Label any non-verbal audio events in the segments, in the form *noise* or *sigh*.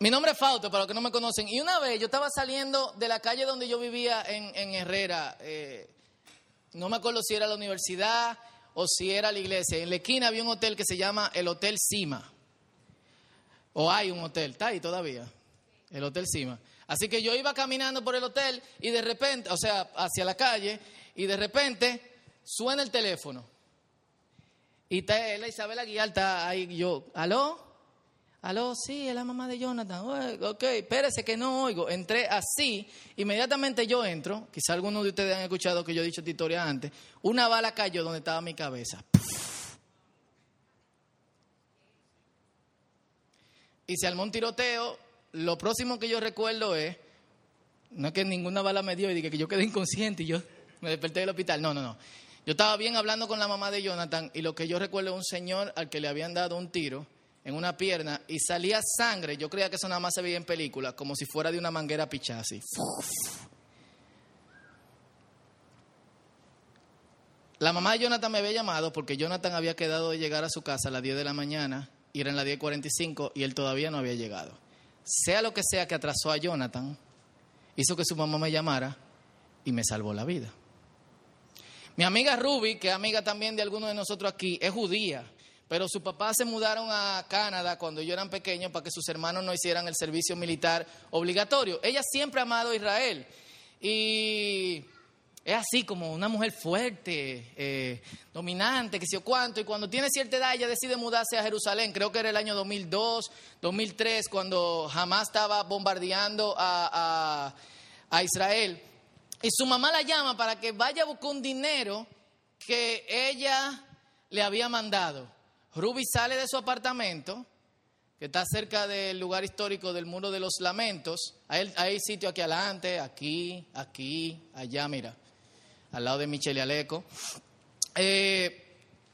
Mi nombre es Fausto, para los que no me conocen. Y una vez yo estaba saliendo de la calle donde yo vivía en, en Herrera. eh, no me acuerdo si era la universidad o si era la iglesia. En la esquina había un hotel que se llama el Hotel Cima. O hay un hotel, está ahí todavía. El Hotel Cima. Así que yo iba caminando por el hotel y de repente, o sea, hacia la calle, y de repente suena el teléfono. Y está la Isabel Aguilar está ahí, yo, ¿aló? ¿Aló? Sí, es la mamá de Jonathan. Ok, espérese que no oigo. Entré así, inmediatamente yo entro, quizá algunos de ustedes han escuchado que yo he dicho esta historia antes, una bala cayó donde estaba mi cabeza. Y se armó un tiroteo. Lo próximo que yo recuerdo es, no es que ninguna bala me dio y dije que yo quedé inconsciente y yo me desperté del hospital. No, no, no. Yo estaba bien hablando con la mamá de Jonathan y lo que yo recuerdo es un señor al que le habían dado un tiro en una pierna y salía sangre. Yo creía que eso nada más se veía en películas, como si fuera de una manguera pichada así. La mamá de Jonathan me había llamado porque Jonathan había quedado de llegar a su casa a las 10 de la mañana y eran las 10.45 y él todavía no había llegado. Sea lo que sea que atrasó a Jonathan, hizo que su mamá me llamara y me salvó la vida. Mi amiga Ruby, que es amiga también de algunos de nosotros aquí, es judía, pero sus papás se mudaron a Canadá cuando ellos eran pequeños para que sus hermanos no hicieran el servicio militar obligatorio. Ella siempre ha amado a Israel y es así como una mujer fuerte, eh, dominante, que sé yo cuánto, y cuando tiene cierta edad ella decide mudarse a Jerusalén, creo que era el año 2002, 2003, cuando Hamas estaba bombardeando a, a Israel. Y su mamá la llama para que vaya a buscar un dinero que ella le había mandado. Ruby sale de su apartamento, que está cerca del lugar histórico del Muro de los Lamentos. Hay, sitio aquí adelante, aquí, aquí, allá, mira, al lado de Michelle Aleco. Eh,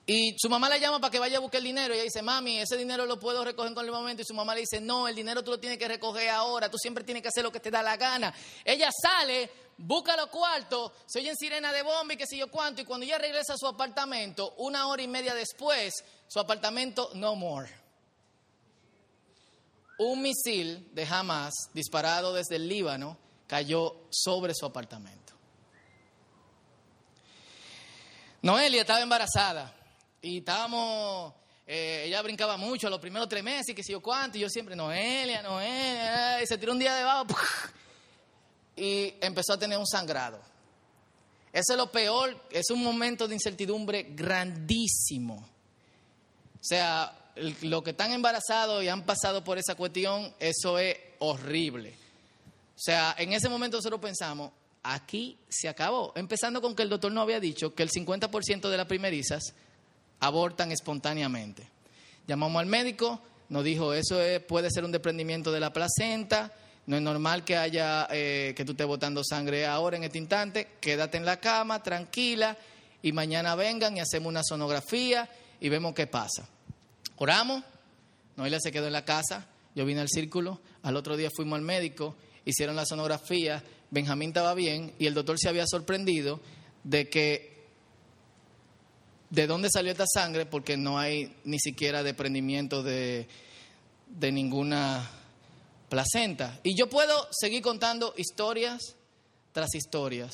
y su mamá la llama para que vaya a buscar el dinero. Y ella dice, mami, ese dinero lo puedo recoger en cualquier momento. Y su mamá le dice, no, el dinero tú lo tienes que recoger ahora. Tú siempre tienes que hacer lo que te da la gana. Ella sale, busca los cuartos, se oye en sirena de bomba y qué sé yo cuánto. Y cuando ella regresa a su apartamento, una hora y media después, su apartamento no more. Un misil de Hamas disparado desde el Líbano cayó sobre su apartamento. Noelia estaba embarazada y estábamos, eh, ella brincaba mucho los primeros tres meses y qué sé yo cuánto, y yo siempre, Noelia, Noelia, y se tiró un día debajo y empezó a tener un sangrado. Eso es lo peor, es un momento de incertidumbre grandísimo. O sea, los que están embarazados y han pasado por esa cuestión, eso es horrible. O sea, en ese momento nosotros pensamos, aquí se acabó. Empezando con que el doctor no había dicho que el 50% de las primerizas abortan espontáneamente. Llamamos al médico, nos dijo, eso es, puede ser un desprendimiento de la placenta, no es normal que haya, eh, que tú estés botando sangre ahora en este instante, quédate en la cama, tranquila, y mañana vengan y hacemos una sonografía y vemos qué pasa. Oramos, Noelia se quedó en la casa, yo vine al círculo, al otro día fuimos al médico, hicieron la sonografía, Benjamín estaba bien y el doctor se había sorprendido de que de dónde salió esta sangre porque no hay ni siquiera desprendimiento de, de ninguna placenta. Y yo puedo seguir contando historias tras historias,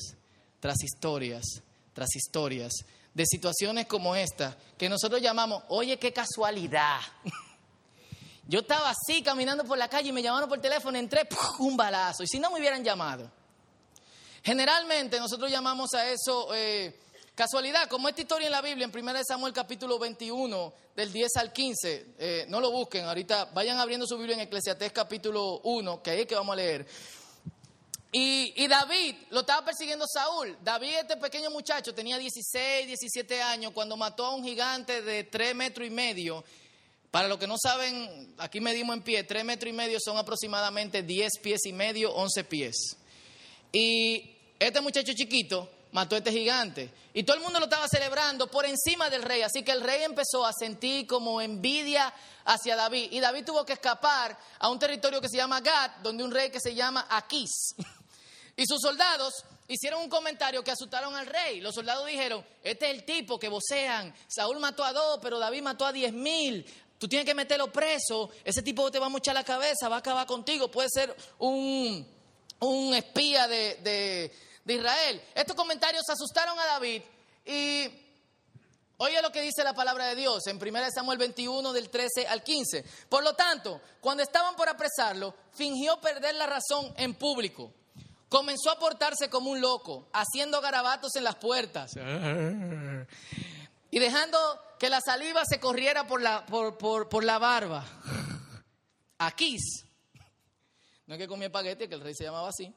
tras historias, tras historias de situaciones como esta que nosotros llamamos, oye, qué casualidad. *laughs* Yo estaba así caminando por la calle y me llamaron por teléfono, entré, un balazo. Y si no me hubieran llamado. Generalmente nosotros llamamos a eso eh, casualidad, como esta historia en la Biblia, en 1 Samuel capítulo 21, del 10 al 15. Eh, no lo busquen, ahorita vayan abriendo su Biblia en Eclesiastés capítulo 1, que ahí es que vamos a leer. Y, David lo estaba persiguiendo Saúl. David, este pequeño muchacho, tenía 16, 17 años cuando mató a un gigante de 3 metros y medio. Para los que no saben, aquí medimos en pie, 3 metros y medio son aproximadamente 10 pies y medio, 11 pies. Y este muchacho chiquito mató a este gigante. Y todo el mundo lo estaba celebrando por encima del rey. Así que el rey empezó a sentir como envidia hacia David. Y David tuvo que escapar a un territorio que se llama Gad, donde un rey que se llama Aquís. *laughs* Y sus soldados hicieron un comentario que asustaron al rey. Los soldados dijeron, este es el tipo que vocean. Saúl mató a dos, pero David mató a diez mil. Tú tienes que meterlo preso. Ese tipo te va a mochar la cabeza, va a acabar contigo. Puede ser un, un espía de, de, de Israel. Estos comentarios asustaron a David y Oye lo que dice la palabra de Dios en 1 Samuel 21 del 13 al 15. Por lo tanto, cuando estaban por apresarlo, fingió perder la razón en público. Comenzó a portarse como un loco, haciendo garabatos en las puertas y dejando que la saliva se corriera por la, por, por, la barba. Aquí. No es que comía espagueti, que el rey se llamaba así.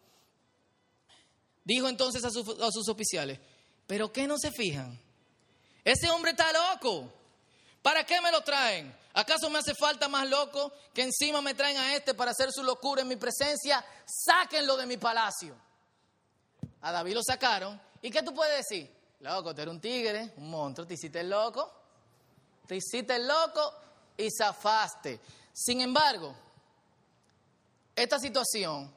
Dijo entonces a, a sus oficiales, ¿pero qué no se fijan? Ese hombre está loco. ¿Para qué me lo traen? ¿Acaso me hace falta más loco que encima me traen a este para hacer su locura en mi presencia? Sáquenlo de mi palacio. A David lo sacaron. ¿Y qué tú puedes decir? Loco, tú eres un tigre, un monstruo, te hiciste el loco. Te hiciste el loco y zafaste. Sin embargo, esta situación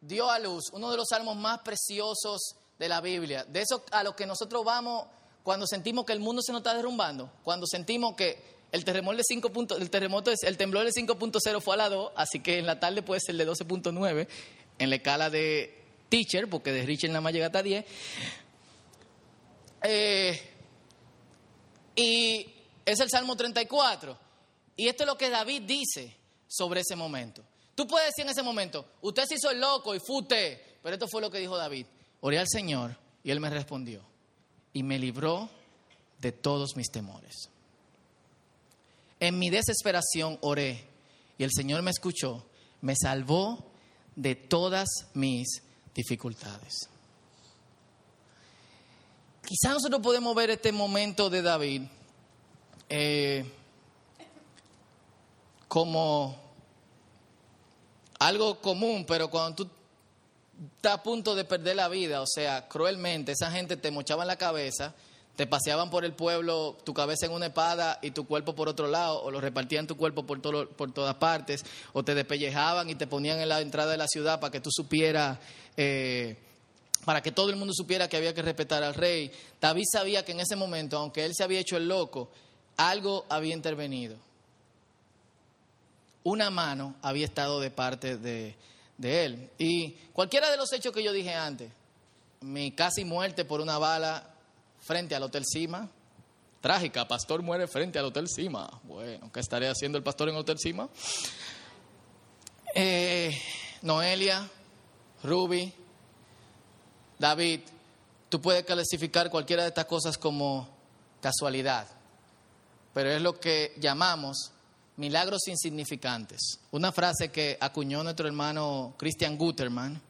dio a luz uno de los salmos más preciosos de la Biblia. De eso a lo que nosotros vamos cuando sentimos que el mundo se nos está derrumbando, cuando sentimos que el terremoto de 5 el terremoto, el temblor de 5.0 fue a la 2, así que en la tarde puede ser de 12.9 en la escala de teacher, porque de Richard nada más llega hasta 10. Eh, y es el Salmo 34. Y esto es lo que David dice sobre ese momento. Tú puedes decir en ese momento, usted se hizo el loco y fute, pero esto fue lo que dijo David. Oré al Señor y él me respondió y me libró de todos mis temores. En mi desesperación oré y el Señor me escuchó, me salvó de todas mis dificultades. Quizá nosotros podemos ver este momento de David eh, como algo común, pero cuando tú está a punto de perder la vida, o sea, cruelmente, esa gente te mochaban la cabeza, te paseaban por el pueblo, tu cabeza en una espada y tu cuerpo por otro lado, o lo repartían tu cuerpo por, por todas partes, o te despellejaban y te ponían en la entrada de la ciudad para que tú supieras, eh, para que todo el mundo supiera que había que respetar al rey. David sabía que en ese momento, aunque él se había hecho el loco, algo había intervenido. Una mano había estado de parte de, de él. Y cualquiera de los hechos que yo dije antes, mi casi muerte por una bala frente al Hotel Cima, trágica, pastor muere frente al Hotel Cima. Bueno, ¿qué estaría haciendo el pastor en el Hotel Cima? Eh, Noelia, Ruby, David, tú puedes clasificar cualquiera de estas cosas como casualidad, pero es lo que llamamos milagros insignificantes. Una frase que acuñó nuestro hermano Christian Guterman.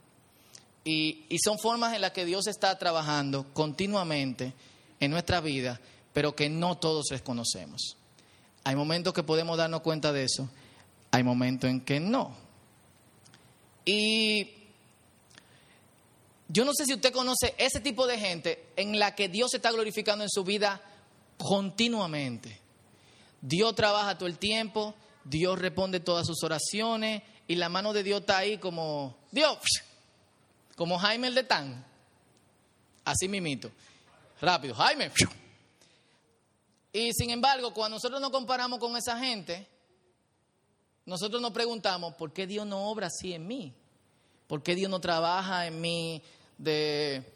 Y, son formas en las que Dios está trabajando continuamente en nuestra vida, pero que no todos reconocemos. Hay momentos que podemos darnos cuenta de eso, hay momentos en que no. Y yo no sé si usted conoce ese tipo de gente en la que Dios se está glorificando en su vida continuamente. Dios trabaja todo el tiempo, Dios responde todas sus oraciones y la mano de Dios está ahí como Dios, como Jaime el de Tan. Así mimito. Rápido, Jaime. Y sin embargo, cuando nosotros nos comparamos con esa gente, nosotros nos preguntamos, ¿por qué Dios no obra así en mí? ¿Por qué Dios no trabaja en mí de,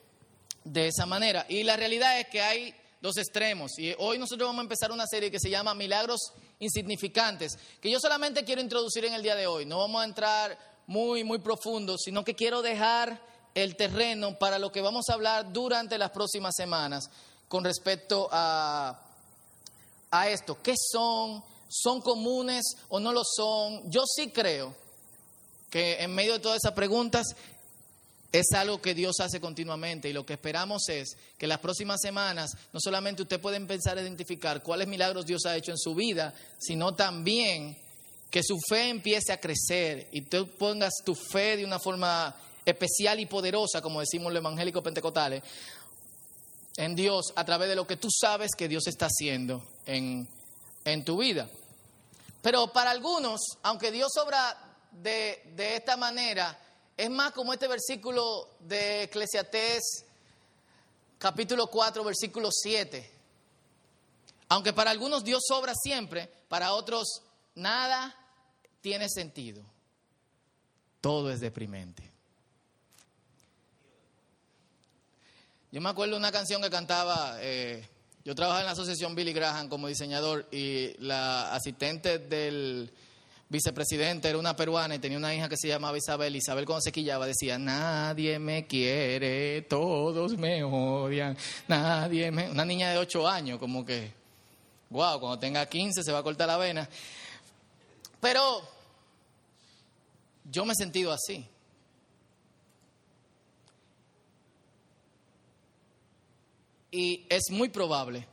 de esa manera? Y la realidad es que hay dos extremos. Y hoy nosotros vamos a empezar una serie que se llama Milagros Insignificantes, que yo solamente quiero introducir en el día de hoy. No vamos a entrar muy, muy profundo, sino que quiero dejar el terreno para lo que vamos a hablar durante las próximas semanas con respecto a, a esto. ¿Qué son? ¿Son comunes o no lo son? Yo sí creo que en medio de todas esas preguntas es algo que Dios hace continuamente y lo que esperamos es que las próximas semanas no solamente usted pueda empezar a identificar cuáles milagros Dios ha hecho en su vida, sino también que su fe empiece a crecer y tú pongas tu fe de una forma especial y poderosa, como decimos los evangélicos pentecostales, en Dios a través de lo que tú sabes que Dios está haciendo en, en tu vida. Pero para algunos, aunque Dios obra de, de esta manera, es más como este versículo de Eclesiastés capítulo 4, versículo 7. Aunque para algunos Dios sobra siempre, para otros nada tiene sentido. Todo es deprimente. Yo me acuerdo una canción que cantaba, eh, yo trabajaba en la asociación Billy Graham como diseñador y la asistente del vicepresidente era una peruana y tenía una hija que se llamaba Isabel. Isabel cuando se quillaba decía, nadie me quiere, todos me odian, nadie me... Una niña de 8 años, como que, wow, cuando tenga 15 se va a cortar la vena. Pero yo me he sentido así. Y es muy probable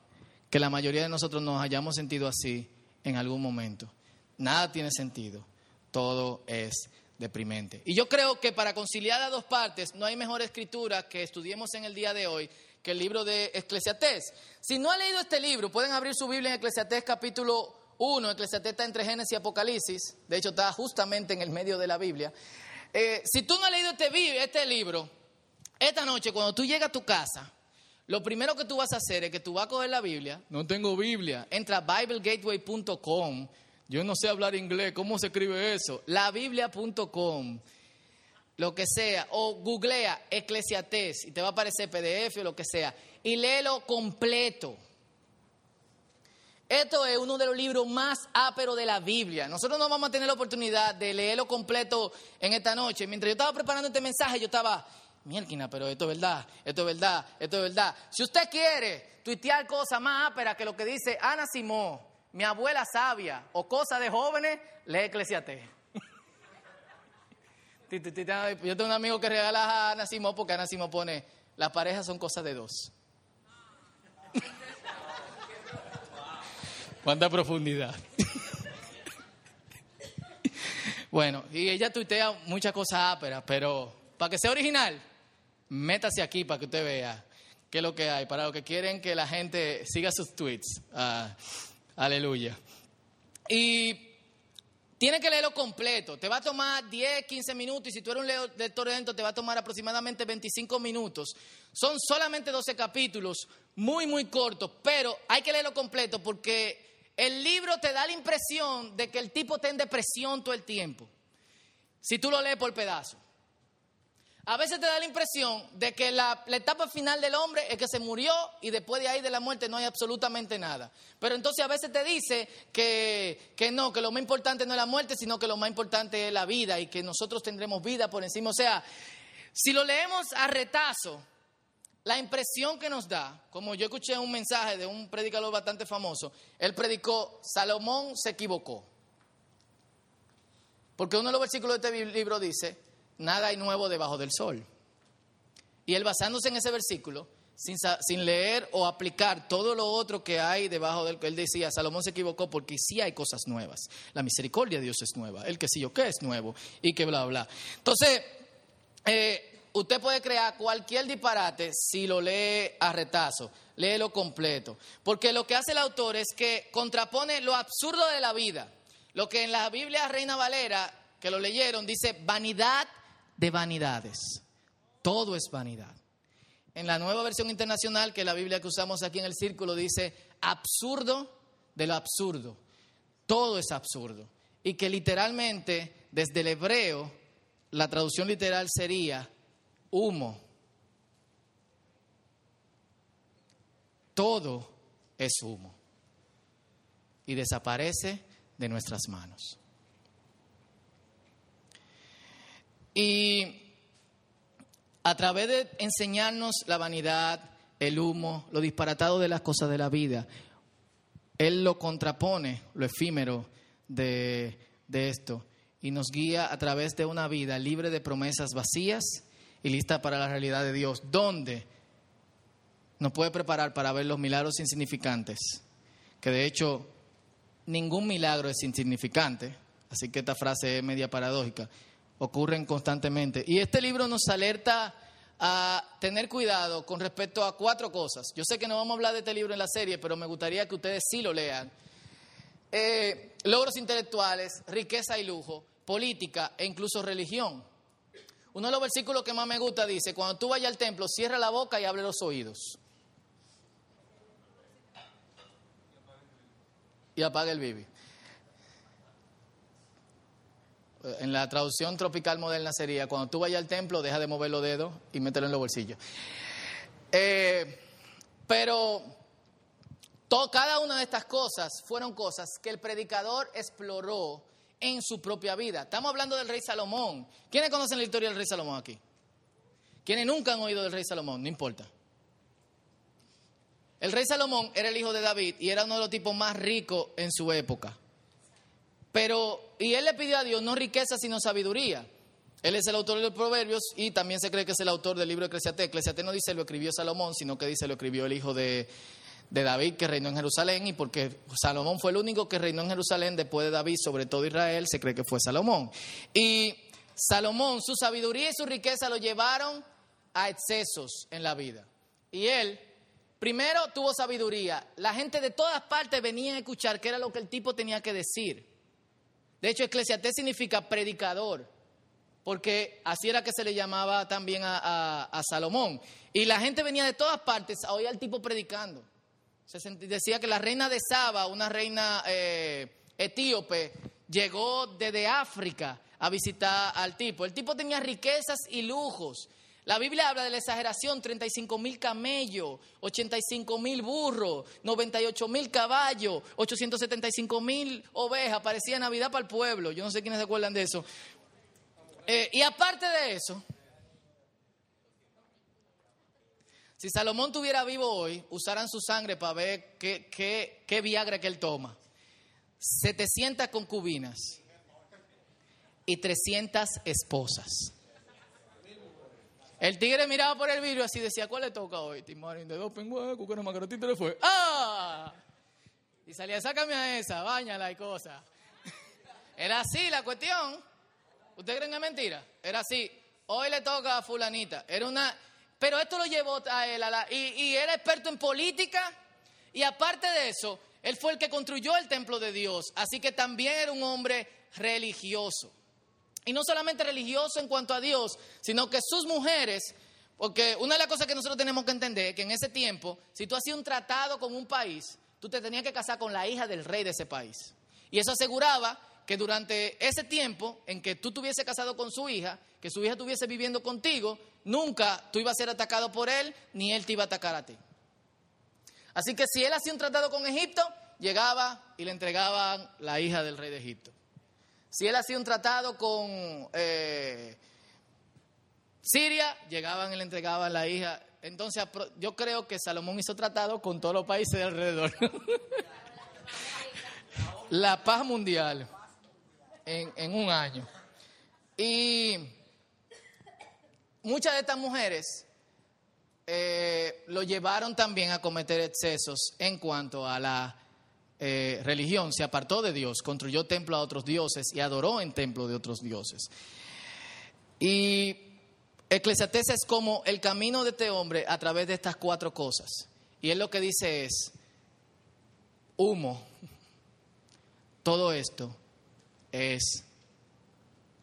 que la mayoría de nosotros nos hayamos sentido así en algún momento. Nada tiene sentido, todo es deprimente. Y yo creo que para conciliar las dos partes no hay mejor escritura que estudiemos en el día de hoy que el libro de Eclesiastés. Si no ha leído este libro, pueden abrir su Biblia en Eclesiastés capítulo 1. Eclesiastés está entre Génesis y Apocalipsis, de hecho está justamente en el medio de la Biblia. Eh, si tú no has leído este, este libro, esta noche cuando tú llegas a tu casa, lo primero que tú vas a hacer es que tú vas a coger la Biblia. No tengo Biblia. Entra a biblegateway.com. Yo no sé hablar inglés. ¿Cómo se escribe eso? Labiblia.com. Lo que sea. O googlea Eclesiastés y te va a aparecer PDF o lo que sea. Y léelo completo. Esto es uno de los libros más áperos de la Biblia. Nosotros no vamos a tener la oportunidad de leerlo completo en esta noche. Mientras yo estaba preparando este mensaje, yo estaba, Mielquina, pero esto es verdad, esto es verdad, esto es verdad. Si usted quiere tuitear cosas más áperas que lo que dice Ana Simón, mi abuela sabia, o cosas de jóvenes, lee Eclesiastés. *laughs* Yo tengo un amigo que regala a Ana Simón porque Ana Simón pone, las parejas son cosas de dos. *laughs* ¿Cuánta profundidad? *laughs* bueno, y ella tuitea muchas cosas áperas, pero para que sea original, métase aquí para que usted vea qué es lo que hay, para los que quieren que la gente siga sus tweets. Ah, aleluya. Y tiene que leerlo completo. Te va a tomar 10, 15 minutos y si tú eres un lector lento te va a tomar aproximadamente 25 minutos. Son solamente 12 capítulos, muy, muy cortos, pero hay que leerlo completo porque el libro te da la impresión de que el tipo está en depresión todo el tiempo. Si tú lo lees por pedazo. A veces te da la impresión de que la, etapa final del hombre es que se murió y después de ahí de la muerte no hay absolutamente nada. Pero entonces a veces te dice que, que no, que lo más importante no es la muerte, sino que lo más importante es la vida y que nosotros tendremos vida por encima. O sea, si lo leemos a retazo, la impresión que nos da, como yo escuché un mensaje de un predicador bastante famoso, él predicó, Salomón se equivocó. Porque uno de los versículos de este libro dice, nada hay nuevo debajo del sol. Y él basándose en ese versículo, sin, leer o aplicar todo lo otro que hay debajo del él decía, Salomón se equivocó porque sí hay cosas nuevas. La misericordia de Dios es nueva, el que sí yo qué es nuevo y que bla, bla. Entonces, eh, usted puede crear cualquier disparate si lo lee a retazo, léelo completo. Porque lo que hace el autor es que contrapone lo absurdo de la vida. Lo que en la Biblia Reina Valera, que lo leyeron, dice vanidad de vanidades. Todo es vanidad. En la nueva versión internacional, que la Biblia que usamos aquí en el círculo, dice absurdo de lo absurdo. Todo es absurdo. Y que literalmente, desde el hebreo, la traducción literal sería humo. Todo es humo. Y desaparece de nuestras manos. Y a través de enseñarnos la vanidad, el humo, lo disparatado de las cosas de la vida, Él lo contrapone, lo efímero de, de esto, y nos guía a través de una vida libre de promesas vacías y lista para la realidad de Dios, donde nos puede preparar para ver los milagros insignificantes, que de hecho ningún milagro es insignificante, así que esta frase es media paradójica ocurren constantemente. Y este libro nos alerta a tener cuidado con respecto a cuatro cosas. Yo sé que no vamos a hablar de este libro en la serie, pero me gustaría que ustedes sí lo lean. Eh, logros intelectuales, riqueza y lujo, política e incluso religión. Uno de los versículos que más me gusta dice, cuando tú vayas al templo, cierra la boca y abre los oídos. y apaga el bibi. En la traducción tropical moderna sería, cuando tú vayas al templo, deja de mover los dedos y mételo en los bolsillos. Eh, pero cada una de estas cosas fueron cosas que el predicador exploró en su propia vida. Estamos hablando del rey Salomón. ¿Quiénes conocen la historia del rey Salomón aquí? ¿Quiénes nunca han oído del rey Salomón? No importa. El rey Salomón era el hijo de David y era uno de los tipos más ricos en su época. Pero, y él le pidió a Dios no riqueza, sino sabiduría. Él es el autor de los proverbios y también se cree que es el autor del libro de Eclesiastés. Eclesiastés no dice lo escribió Salomón, sino que dice lo escribió el hijo de, de David que reinó en Jerusalén y porque Salomón fue el único que reinó en Jerusalén después de David sobre todo Israel, se cree que fue Salomón. Y Salomón, su sabiduría y su riqueza lo llevaron a excesos en la vida. Y él, primero tuvo sabiduría. La gente de todas partes venía a escuchar qué era lo que el tipo tenía que decir. De hecho, eclesiastés significa predicador, porque así era que se le llamaba también a, Salomón. Y la gente venía de todas partes a oír al tipo predicando. Se decía que la reina de Saba, una reina eh, etíope, llegó desde África a visitar al tipo. El tipo tenía riquezas y lujos. La Biblia habla de la exageración, 35 mil camellos, 85 mil burros, 98 mil caballos, 875 mil ovejas, parecía Navidad para el pueblo, yo no sé quiénes se acuerdan de eso. Eh, y aparte de eso, si Salomón tuviera vivo hoy, usaran su sangre para ver qué, qué, qué Viagra que él toma. 700 concubinas y 300 esposas. El tigre miraba por el vidrio así decía, ¿cuál le toca hoy? Timarín de dos pingües, no más le fue. ¡Ah! Y salía, sácame a esa, bañala y cosa. *laughs* Era así la cuestión. ¿Ustedes creen que es mentira? Era así. Hoy le toca a fulanita. Era una... Pero esto lo llevó a él a la... y era experto en política. Y aparte de eso, él fue el que construyó el templo de Dios. Así que también era un hombre religioso. Y no solamente religioso en cuanto a Dios, sino que sus mujeres, porque una de las cosas que nosotros tenemos que entender es que en ese tiempo, si tú hacías un tratado con un país, tú te tenías que casar con la hija del rey de ese país. Y eso aseguraba que durante ese tiempo en que tú estuviese casado con su hija, que su hija estuviese viviendo contigo, nunca tú ibas a ser atacado por él, ni él te iba a atacar a ti. Así que si él hacía un tratado con Egipto, llegaba y le entregaban la hija del rey de Egipto. Si él hacía un tratado con eh, Siria, llegaban y le entregaban la hija. Entonces yo creo que Salomón hizo tratado con todos los países de alrededor. *laughs* la paz mundial en, un año. Y muchas de estas mujeres eh, lo llevaron también a cometer excesos en cuanto a la eh, religión, se apartó de Dios, construyó templo a otros dioses y adoró en templo de otros dioses. Y Eclesiastés es como el camino de este hombre a través de estas cuatro cosas. Y él lo que dice es, humo, todo esto es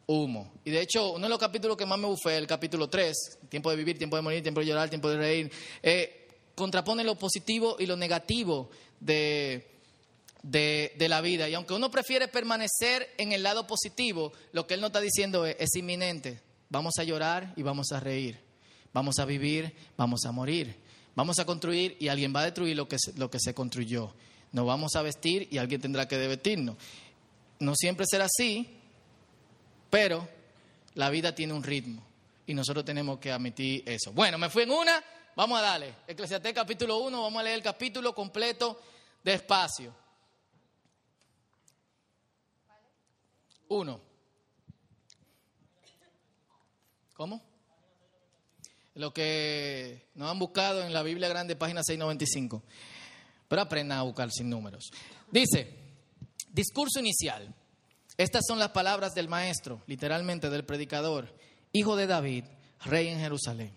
humo. Y de hecho, uno de los capítulos que más me bufé, el capítulo 3, tiempo de vivir, tiempo de morir, tiempo de llorar, tiempo de reír, eh, contrapone lo positivo y lo negativo de, de, la vida. Y aunque uno prefiere permanecer en el lado positivo, lo que él no está diciendo es, es inminente. Vamos a llorar y vamos a reír. Vamos a vivir, vamos a morir. Vamos a construir y alguien va a destruir lo que, lo que se construyó. Nos vamos a vestir y alguien tendrá que vestirnos. No siempre será así, pero la vida tiene un ritmo y nosotros tenemos que admitir eso. Bueno, me fui en una, vamos a darle. Eclesiastés capítulo 1, vamos a leer el capítulo completo despacio. Uno. ¿Cómo? Lo que nos han buscado en la Biblia Grande, página 695. Pero aprendan a buscar sin números. Dice, discurso inicial. Estas son las palabras del maestro, literalmente del predicador, hijo de David, rey en Jerusalén.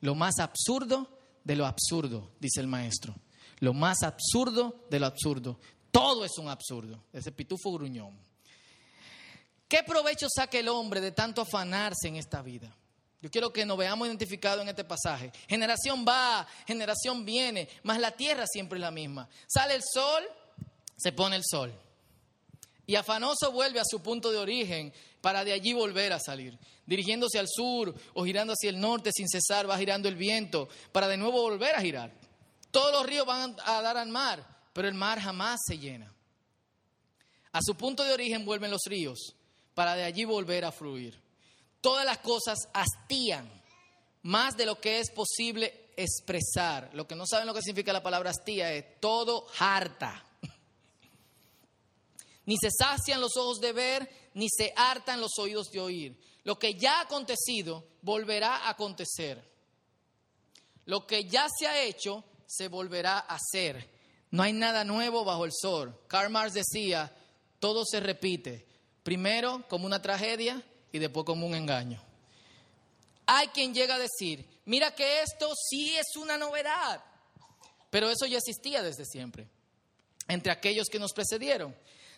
Lo más absurdo de lo absurdo, dice el maestro. Lo más absurdo de lo absurdo. Todo es un absurdo. Ese pitufo gruñón. ¿Qué provecho saca el hombre de tanto afanarse en esta vida? Yo quiero que nos veamos identificados en este pasaje. Generación va, generación viene, mas la tierra siempre es la misma. Sale el sol se pone el sol. Y afanoso vuelve a su punto de origen para de allí volver a salir. Dirigiéndose al sur o girando hacia el norte sin cesar, va girando el viento para de nuevo volver a girar. Todos los ríos van a dar al mar, pero el mar jamás se llena. A su punto de origen vuelven los ríos para de allí volver a fluir. Todas las cosas hastían más de lo que es posible expresar. Lo que no saben lo que significa la palabra hastía es todo harta. Ni se sacian los ojos de ver, ni se hartan los oídos de oír. Lo que ya ha acontecido volverá a acontecer. Lo que ya se ha hecho se volverá a hacer. No hay nada nuevo bajo el sol. Karl Marx decía, todo se repite. Primero como una tragedia y después como un engaño. Hay quien llega a decir, mira que esto sí es una novedad, pero eso ya existía desde siempre, entre aquellos que nos precedieron.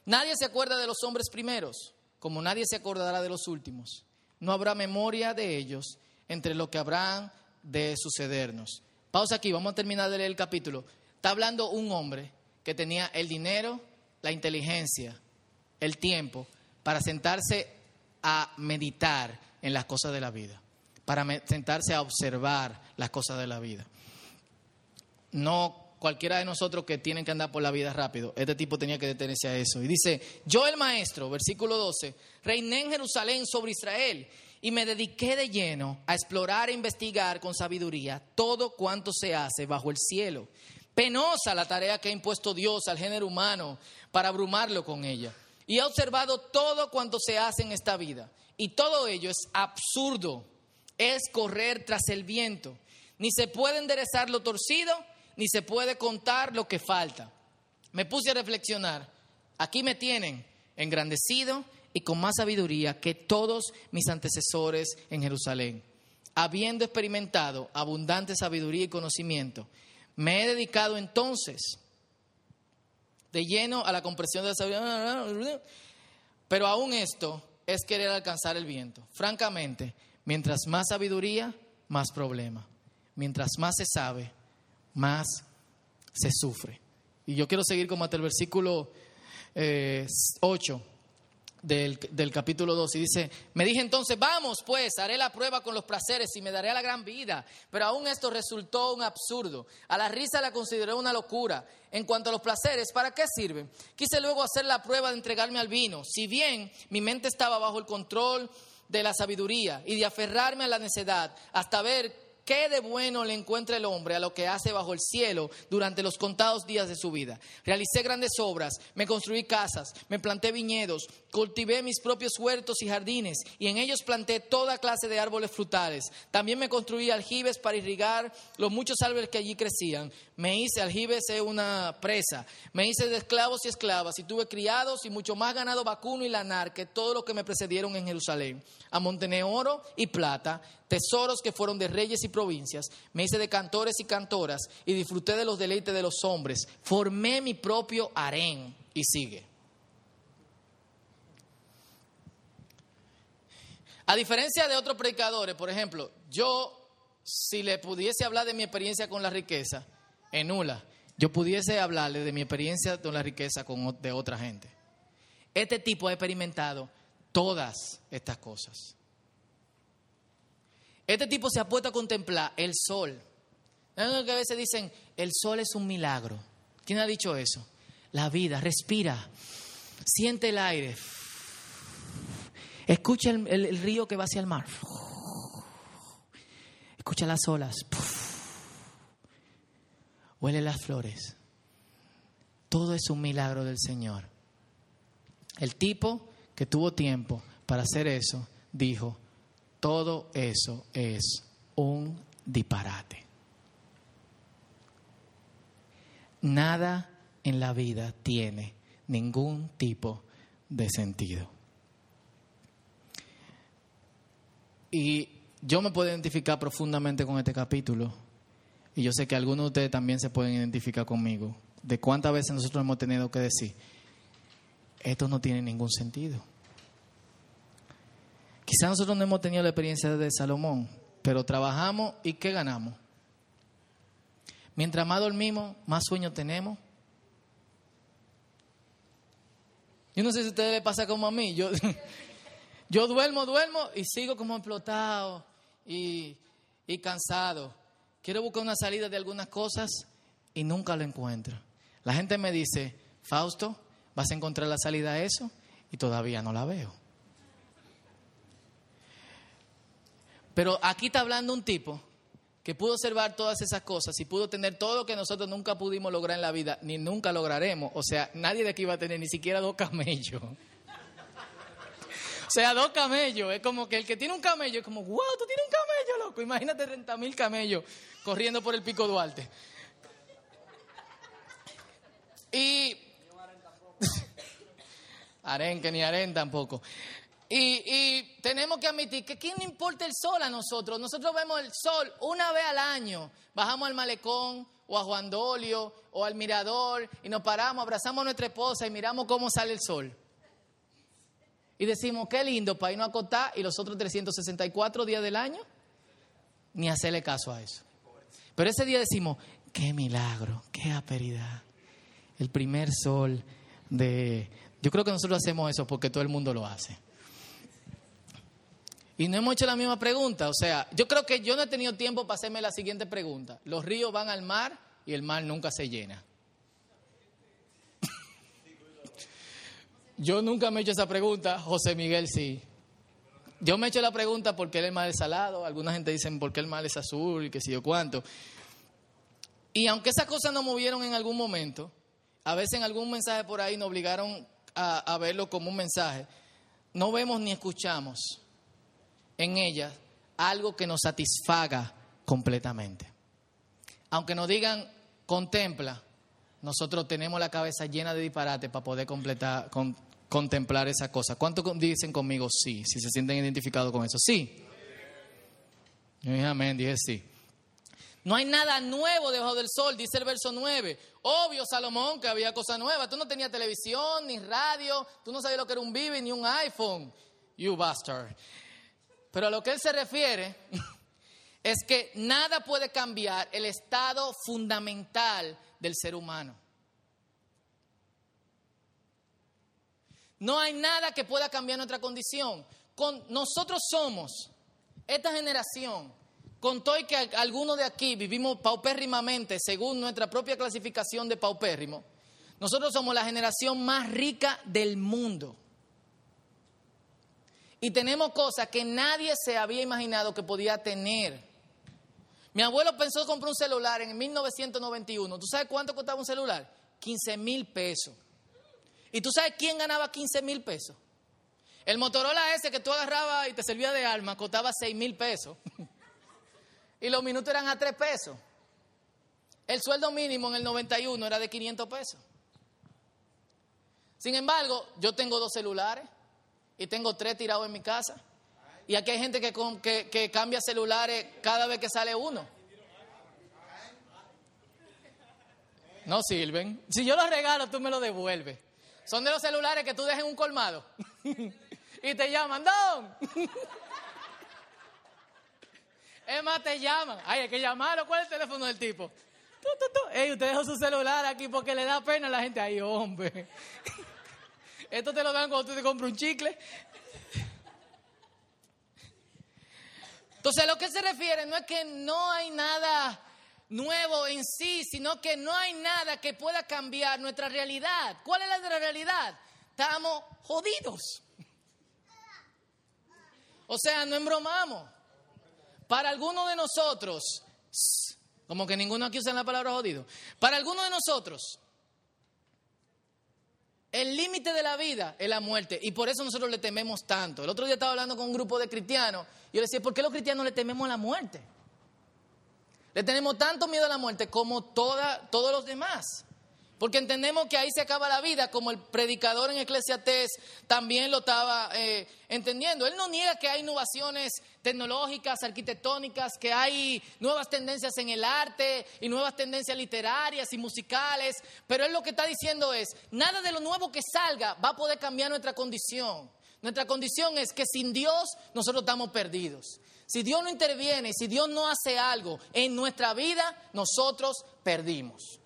Nadie se acuerda de los hombres primeros, como nadie se acordará de los últimos. No habrá memoria de ellos entre lo que habrán de sucedernos. Pausa aquí, vamos a terminar de leer el capítulo. Está hablando un hombre que tenía el dinero, la inteligencia, el tiempo para sentarse a meditar en las cosas de la vida para sentarse a observar las cosas de la vida. No cualquiera de nosotros que tienen que andar por la vida rápido. Este tipo tenía que detenerse a eso. Y dice, yo el maestro, versículo 12, reiné en Jerusalén sobre Israel y me dediqué de lleno a explorar e investigar con sabiduría todo cuanto se hace bajo el cielo. Penosa la tarea que ha impuesto Dios al género humano para abrumarlo con ella. Y he observado todo cuanto se hace en esta vida. Y todo ello es absurdo es correr tras el viento. Ni se puede enderezar lo torcido, ni se puede contar lo que falta. Me puse a reflexionar. Aquí me tienen engrandecido y con más sabiduría que todos mis antecesores en Jerusalén. Habiendo experimentado abundante sabiduría y conocimiento, me he dedicado entonces de lleno a la comprensión de la sabiduría. Pero aún esto es querer alcanzar el viento. Francamente, Mientras más sabiduría, más problema. Mientras más se sabe, más se sufre. Y yo quiero seguir como hasta el versículo 8 eh, del, del, capítulo 2 y dice, me dije entonces, vamos pues, haré la prueba con los placeres y me daré a la gran vida. Pero aún esto resultó un absurdo. A la risa la consideré una locura. En cuanto a los placeres, ¿para qué sirven? Quise luego hacer la prueba de entregarme al vino. Si bien mi mente estaba bajo el control de la sabiduría y de aferrarme a la necedad hasta ver ¿Qué de bueno le encuentra el hombre a lo que hace bajo el cielo durante los contados días de su vida? Realicé grandes obras, me construí casas, me planté viñedos, cultivé mis propios huertos y jardines y en ellos planté toda clase de árboles frutales. También me construí aljibes para irrigar los muchos árboles que allí crecían. Me hice aljibes de una presa, me hice de esclavos y esclavas y tuve criados y mucho más ganado vacuno y lanar que todo lo que me precedieron en Jerusalén. Amontené oro y plata tesoros que fueron de reyes y provincias, me hice de cantores y cantoras y disfruté de los deleites de los hombres, formé mi propio harén y sigue. A diferencia de otros predicadores, por ejemplo, yo si le pudiese hablar de mi experiencia con la riqueza, en nula, yo pudiese hablarle de mi experiencia con la riqueza con, de otra gente. Este tipo ha experimentado todas estas cosas. Este tipo se ha puesto a contemplar el sol. que a veces dicen, el sol es un milagro. ¿Quién ha dicho eso? La vida, respira, siente el aire, escucha el, río que va hacia el mar, escucha las olas, huele las flores. Todo es un milagro del Señor. El tipo que tuvo tiempo para hacer eso dijo, todo eso es un disparate. Nada en la vida tiene ningún tipo de sentido. Y yo me puedo identificar profundamente con este capítulo. Y yo sé que algunos de ustedes también se pueden identificar conmigo. De cuántas veces nosotros hemos tenido que decir, esto no tiene ningún sentido. Quizás nosotros no hemos tenido la experiencia de Salomón, pero trabajamos y ¿qué ganamos? Mientras más dormimos, más sueño tenemos. Yo no sé si a ustedes les pasa como a mí. Yo, *laughs* yo duermo, duermo y sigo como explotado y, y cansado. Quiero buscar una salida de algunas cosas y nunca lo encuentro. La gente me dice, Fausto, ¿vas a encontrar la salida a eso? Y todavía no la veo. Pero aquí está hablando un tipo que pudo observar todas esas cosas y pudo tener todo lo que nosotros nunca pudimos lograr en la vida, ni nunca lograremos. O sea, nadie de aquí va a tener ni siquiera dos camellos. O sea, dos camellos. Es como que el que tiene un camello es como, wow, tú tienes un camello, loco. Imagínate 30 mil camellos corriendo por el pico Duarte. Y. *laughs* Arenque ni aren tampoco. Y, tenemos que admitir que ¿quién importa el sol a nosotros? Nosotros vemos el sol una vez al año. Bajamos al malecón o a Juan Dolio o al mirador y nos paramos, abrazamos a nuestra esposa y miramos cómo sale el sol. Y decimos, qué lindo para irnos a acostar y los otros 364 días del año, ni hacerle caso a eso. Pero ese día decimos, qué milagro, qué aperidad. El primer sol de... Yo creo que nosotros hacemos eso porque todo el mundo lo hace. Y no hemos hecho la misma pregunta. O sea, yo creo que yo no he tenido tiempo para hacerme la siguiente pregunta. Los ríos van al mar y el mar nunca se llena. yo nunca me he hecho esa pregunta, José Miguel sí. Yo me he hecho la pregunta por qué el mar es salado. Alguna gente dicen por qué el mar es azul y qué sé yo cuánto. Y aunque esas cosas nos movieron en algún momento, a veces en algún mensaje por ahí nos obligaron a, a verlo como un mensaje, no vemos ni escuchamos en ella algo que nos satisfaga completamente. Aunque nos digan contempla, nosotros tenemos la cabeza llena de disparate para poder completar, contemplar esa cosa. ¿Cuántos dicen conmigo sí? Si se sienten identificados con eso. Sí. Amén, dije sí. No hay nada nuevo debajo del sol, dice el verso 9. Obvio, Salomón, que había cosas nuevas. Tú no tenías televisión, ni radio, tú no sabías lo que era un Vivi, ni un iPhone. You bastard. Pero a lo que él se refiere *laughs* es que nada puede cambiar el estado fundamental del ser humano. No hay nada que pueda cambiar nuestra condición. Con, nosotros somos, esta generación, con todo y que algunos de aquí vivimos paupérrimamente según nuestra propia clasificación de paupérrimo, nosotros somos la generación más rica del mundo. Y tenemos cosas que nadie se había imaginado que podía tener. Mi abuelo pensó comprar un celular en 1991. ¿Tú sabes cuánto costaba un celular? 15 mil pesos. ¿Y tú sabes quién ganaba 15 mil pesos? El Motorola ese que tú agarrabas y te servía de alma costaba 6 mil pesos. *laughs* y los minutos eran a 3 pesos. El sueldo mínimo en el 91 era de 500 pesos. Sin embargo, yo tengo dos celulares y tengo tres tirados en mi casa. Y aquí hay gente que, que, cambia celulares cada vez que sale uno. No sirven. Si yo los regalo, tú me los devuelves. Son de los celulares que tú dejas en un colmado. *laughs* y te llaman, Don. *laughs* es más, te llaman. Ay, hay que llamarlo. ¿Cuál es el teléfono del tipo? Ey, usted dejó su celular aquí porque le da pena a la gente. Ay, hombre. *laughs* Esto te lo dan cuando tú te compras un chicle. Entonces, a lo que se refiere no es que no hay nada nuevo en sí, sino que no hay nada que pueda cambiar nuestra realidad. ¿Cuál es la realidad? Estamos jodidos. O sea, no embromamos. Para algunos de nosotros, como que ninguno aquí usa la palabra jodido, para algunos de nosotros, el límite de la vida es la muerte y por eso nosotros le tememos tanto. El otro día estaba hablando con un grupo de cristianos y yo le decía, ¿por qué los cristianos le tememos a la muerte? Le tenemos tanto miedo a la muerte como toda, todos los demás. Porque entendemos que ahí se acaba la vida, como el predicador en Eclesiastés también lo estaba eh, entendiendo. Él no niega que hay innovaciones tecnológicas, arquitectónicas, que hay nuevas tendencias en el arte y nuevas tendencias literarias y musicales, pero él lo que está diciendo es, nada de lo nuevo que salga va a poder cambiar nuestra condición. Nuestra condición es que sin Dios nosotros estamos perdidos. Si Dios no interviene, si Dios no hace algo en nuestra vida, nosotros perdimos.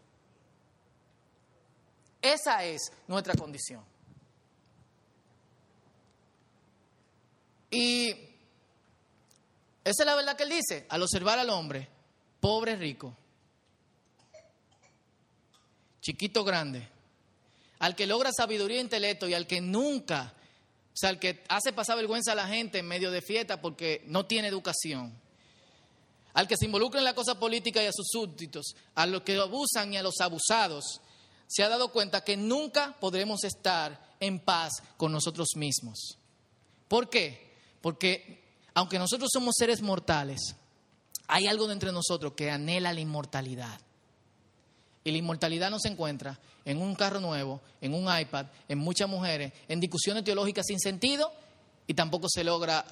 Esa es nuestra condición. Y esa es la verdad que él dice, al observar al hombre, pobre, rico, chiquito, grande, al que logra sabiduría e intelecto y al que nunca, o sea, al que hace pasar vergüenza a la gente en medio de fiesta porque no tiene educación, al que se involucra en la cosa política y a sus súbditos, a los que abusan y a los abusados, se ha dado cuenta que nunca podremos estar en paz con nosotros mismos. ¿Por qué? Porque aunque nosotros somos seres mortales, hay algo dentro de nosotros que anhela la inmortalidad. Y la inmortalidad no se encuentra en un carro nuevo, en un iPad, en muchas mujeres, en discusiones teológicas sin sentido y tampoco se logra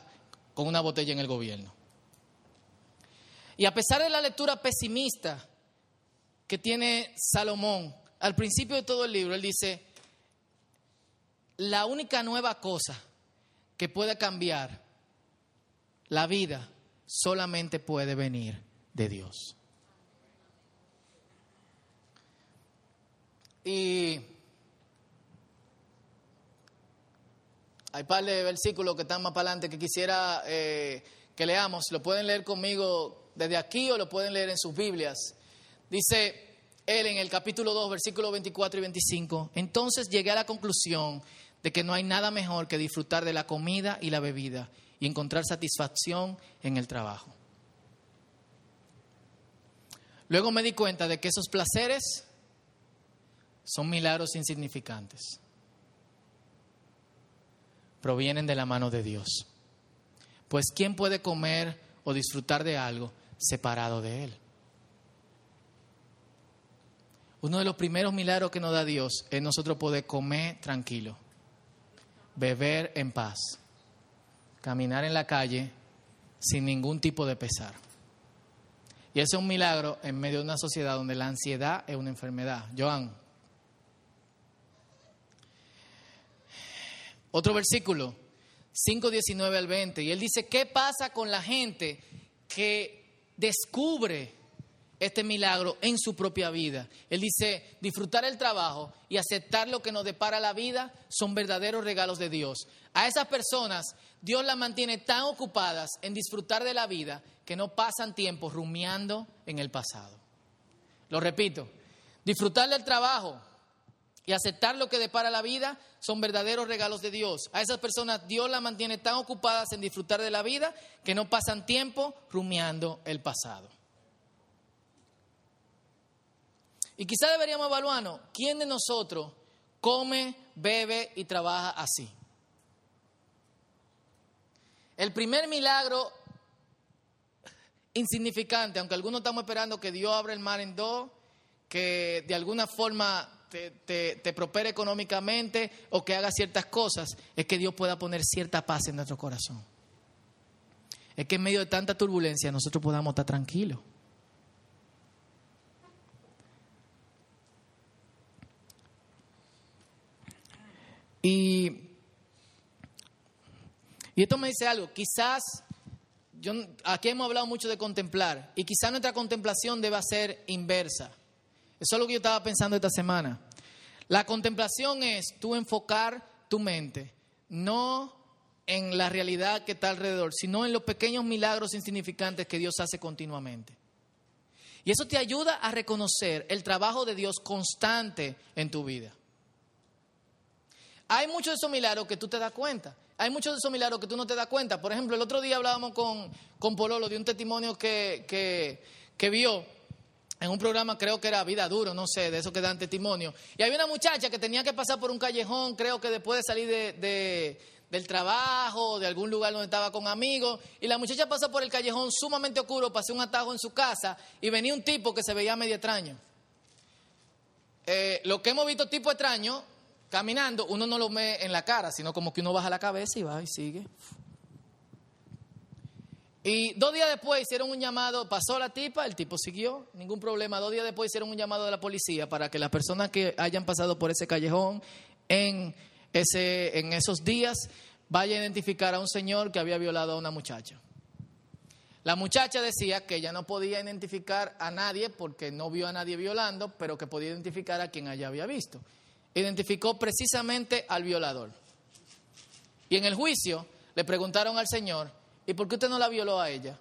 con una botella en el gobierno. Y a pesar de la lectura pesimista que tiene Salomón al principio de todo el libro, él dice, la única nueva cosa que puede cambiar la vida solamente puede venir de Dios. Y hay par de versículos que están más para adelante que quisiera eh, que leamos. Lo pueden leer conmigo desde aquí o lo pueden leer en sus Biblias. Dice él en el capítulo 2, versículos 24 y 25. Entonces llegué a la conclusión de que no hay nada mejor que disfrutar de la comida y la bebida y encontrar satisfacción en el trabajo. Luego me di cuenta de que esos placeres son milagros insignificantes. Provienen de la mano de Dios. Pues ¿quién puede comer o disfrutar de algo separado de Él? Uno de los primeros milagros que nos da Dios es nosotros poder comer tranquilo, beber en paz, caminar en la calle sin ningún tipo de pesar. Y ese es un milagro en medio de una sociedad donde la ansiedad es una enfermedad. Joan, Otro versículo, 5, 19 al 20. Y él dice, ¿qué pasa con la gente que descubre este milagro en su propia vida? Él dice, disfrutar el trabajo y aceptar lo que nos depara la vida son verdaderos regalos de Dios. A esas personas Dios las mantiene tan ocupadas en disfrutar de la vida que no pasan tiempo rumiando en el pasado. Lo repito, disfrutar del trabajo y aceptar lo que depara la vida son verdaderos regalos de Dios. A esas personas Dios las mantiene tan ocupadas en disfrutar de la vida que no pasan tiempo rumiando el pasado. Y quizá deberíamos evaluarnos, ¿quién de nosotros come, bebe y trabaja así? El primer milagro insignificante, aunque algunos estamos esperando que Dios abra el mar en dos, que de alguna forma te, te, prospere económicamente o que haga ciertas cosas, es que Dios pueda poner cierta paz en nuestro corazón. Es que en medio de tanta turbulencia nosotros podamos estar tranquilos. Y, esto me dice algo, quizás, yo, aquí hemos hablado mucho de contemplar, y quizás nuestra contemplación deba ser inversa. Eso es lo que yo estaba pensando esta semana. La contemplación es tú enfocar tu mente, no en la realidad que está alrededor, sino en los pequeños milagros insignificantes que Dios hace continuamente. Y eso te ayuda a reconocer el trabajo de Dios constante en tu vida. Hay muchos de esos milagros que tú te das cuenta. Hay muchos de esos milagros que tú no te das cuenta. Por ejemplo, el otro día hablábamos con, con Pololo de un testimonio que, que, que vio en un programa, creo que era Vida Duro, no sé, de eso que dan testimonio. Y había una muchacha que tenía que pasar por un callejón, creo que después de salir de, del trabajo, de algún lugar donde estaba con amigos, y la muchacha pasó por el callejón sumamente oscuro, pasó un atajo en su casa, y venía un tipo que se veía medio extraño. Eh, lo que hemos visto tipo extraño, caminando, uno no lo ve en la cara, sino como que uno baja la cabeza y va y sigue. Y dos días después hicieron un llamado, pasó la tipa, el tipo siguió, ningún problema. Dos días después hicieron un llamado de la policía para que las personas que hayan pasado por ese callejón en, ese, en esos días vayan a identificar a un señor que había violado a una muchacha. La muchacha decía que ella no podía identificar a nadie porque no vio a nadie violando, pero que podía identificar a quien ella había visto. Identificó precisamente al violador. Y en el juicio le preguntaron al señor, ¿Y por qué usted no la violó a ella?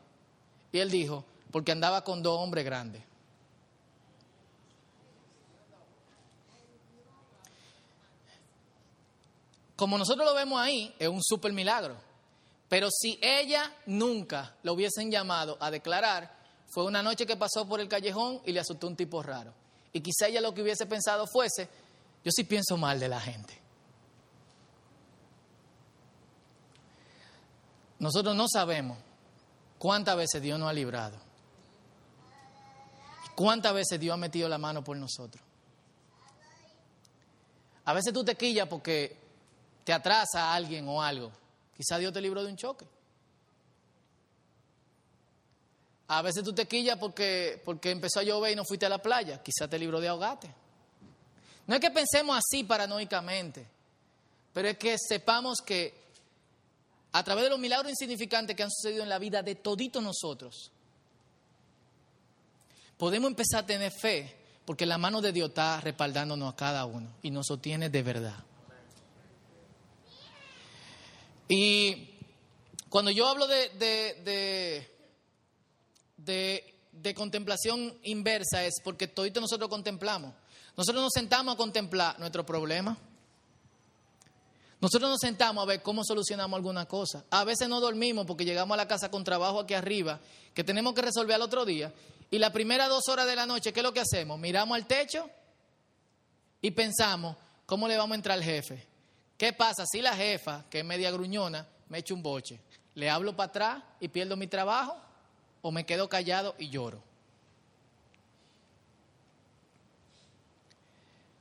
Y él dijo, porque andaba con dos hombres grandes. Como nosotros lo vemos ahí, es un super milagro. Pero si ella nunca lo hubiesen llamado a declarar, fue una noche que pasó por el callejón y le asustó un tipo raro. Y quizá ella lo que hubiese pensado fuese, yo sí pienso mal de la gente. Nosotros no sabemos cuántas veces Dios nos ha librado. ¿Cuántas veces Dios ha metido la mano por nosotros? A veces tú te quillas porque te atrasa a alguien o algo. Quizá Dios te libró de un choque. A veces tú te quillas porque, porque empezó a llover y no fuiste a la playa. Quizá te libró de ahogate. No es que pensemos así paranoicamente, pero es que sepamos que a través de los milagros insignificantes que han sucedido en la vida de toditos nosotros, podemos empezar a tener fe porque la mano de Dios está respaldándonos a cada uno y nos sostiene de verdad. Y cuando yo hablo de, de, de, de, contemplación inversa es porque toditos nosotros contemplamos. Nosotros nos sentamos a contemplar nuestro problema nosotros nos sentamos a ver cómo solucionamos alguna cosa. A veces no dormimos porque llegamos a la casa con trabajo aquí arriba que tenemos que resolver al otro día. Y las primeras dos horas de la noche, ¿qué es lo que hacemos? Miramos al techo y pensamos, ¿cómo le vamos a entrar al jefe? ¿Qué pasa si la jefa, que es media gruñona, me echa un boche? ¿Le hablo para atrás y pierdo mi trabajo? ¿O me quedo callado y lloro?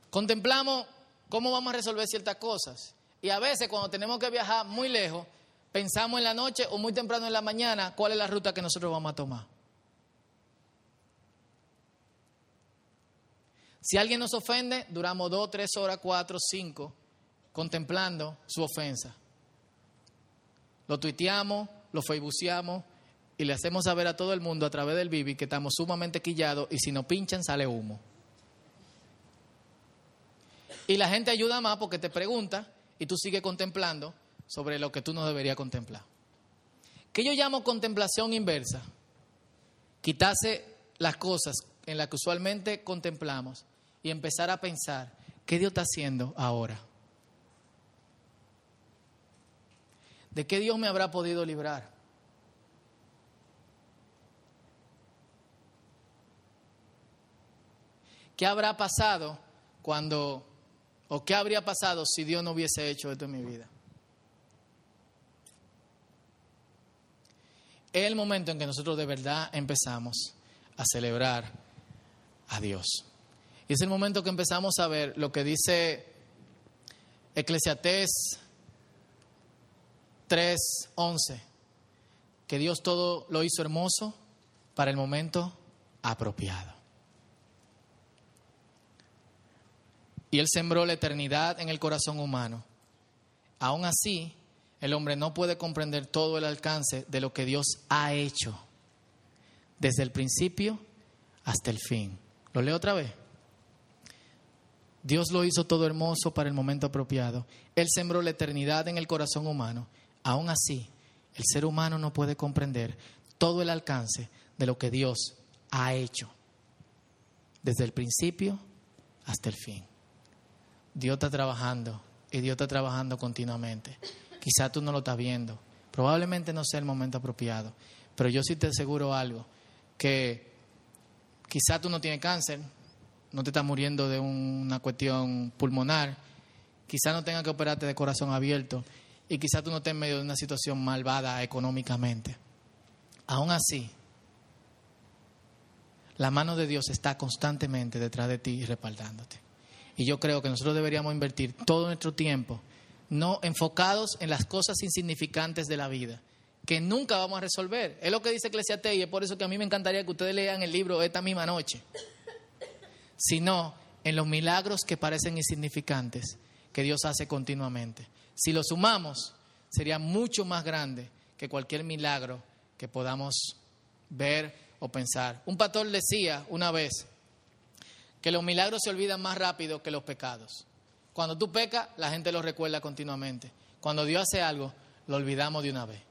Contemplamos cómo vamos a resolver ciertas cosas. Y a veces cuando tenemos que viajar muy lejos, pensamos en la noche o muy temprano en la mañana cuál es la ruta que nosotros vamos a tomar. Si alguien nos ofende, duramos dos, tres horas, cuatro, cinco, contemplando su ofensa. Lo tuiteamos, lo facebookeamos y le hacemos saber a todo el mundo a través del Bibi que estamos sumamente quillados y si nos pinchan sale humo. Y la gente ayuda más porque te pregunta y tú sigues contemplando sobre lo que tú no deberías contemplar. ¿Qué yo llamo contemplación inversa? Quitarse las cosas en las que usualmente contemplamos y empezar a pensar, ¿qué Dios está haciendo ahora? ¿De qué Dios me habrá podido librar? ¿Qué habrá pasado cuando ¿O qué habría pasado si Dios no hubiese hecho esto en mi vida? Es el momento en que nosotros de verdad empezamos a celebrar a Dios. Y es el momento que empezamos a ver lo que dice Eclesiastés 3:11, que Dios todo lo hizo hermoso para el momento apropiado. Y Él sembró la eternidad en el corazón humano. Aún así, el hombre no puede comprender todo el alcance de lo que Dios ha hecho, desde el principio hasta el fin. ¿Lo leo otra vez? Dios lo hizo todo hermoso para el momento apropiado. Él sembró la eternidad en el corazón humano. Aún así, el ser humano no puede comprender todo el alcance de lo que Dios ha hecho, desde el principio hasta el fin. Dios está trabajando y Dios está trabajando continuamente. Quizá tú no lo estás viendo. Probablemente no sea el momento apropiado. Pero yo sí te aseguro algo, que quizá tú no tienes cáncer, no te estás muriendo de una cuestión pulmonar, quizá no tengas que operarte de corazón abierto y quizá tú no estés en medio de una situación malvada económicamente. Aún así, la mano de Dios está constantemente detrás de ti y respaldándote. Y yo creo que nosotros deberíamos invertir todo nuestro tiempo, no enfocados en las cosas insignificantes de la vida, que nunca vamos a resolver. Es lo que dice Eclesiastes y es por eso que a mí me encantaría que ustedes lean el libro esta misma noche. Sino en los milagros que parecen insignificantes que Dios hace continuamente. Si los sumamos, sería mucho más grande que cualquier milagro que podamos ver o pensar. Un pastor decía una vez, que los milagros se olvidan más rápido que los pecados. Cuando tú pecas, la gente lo recuerda continuamente. Cuando Dios hace algo, lo olvidamos de una vez.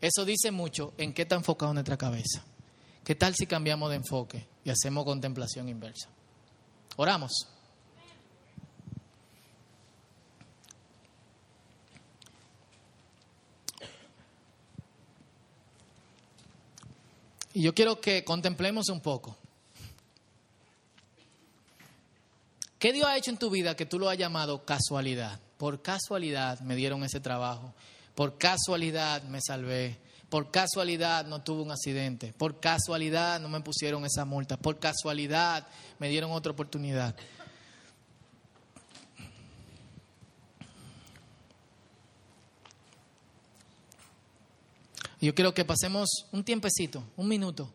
Eso dice mucho en qué está enfocado nuestra cabeza. ¿Qué tal si cambiamos de enfoque y hacemos contemplación inversa? Oramos. Y yo quiero que contemplemos un poco. ¿Qué Dios ha hecho en tu vida que tú lo has llamado casualidad? Por casualidad me dieron ese trabajo. Por casualidad me salvé. Por casualidad no tuve un accidente. Por casualidad no me pusieron esa multa. Por casualidad me dieron otra oportunidad. Yo quiero que pasemos un tiempecito, un minuto.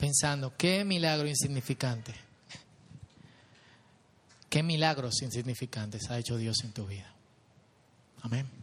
Pensando, qué milagro insignificante. Qué milagros insignificantes ha hecho Dios en tu vida. Amén.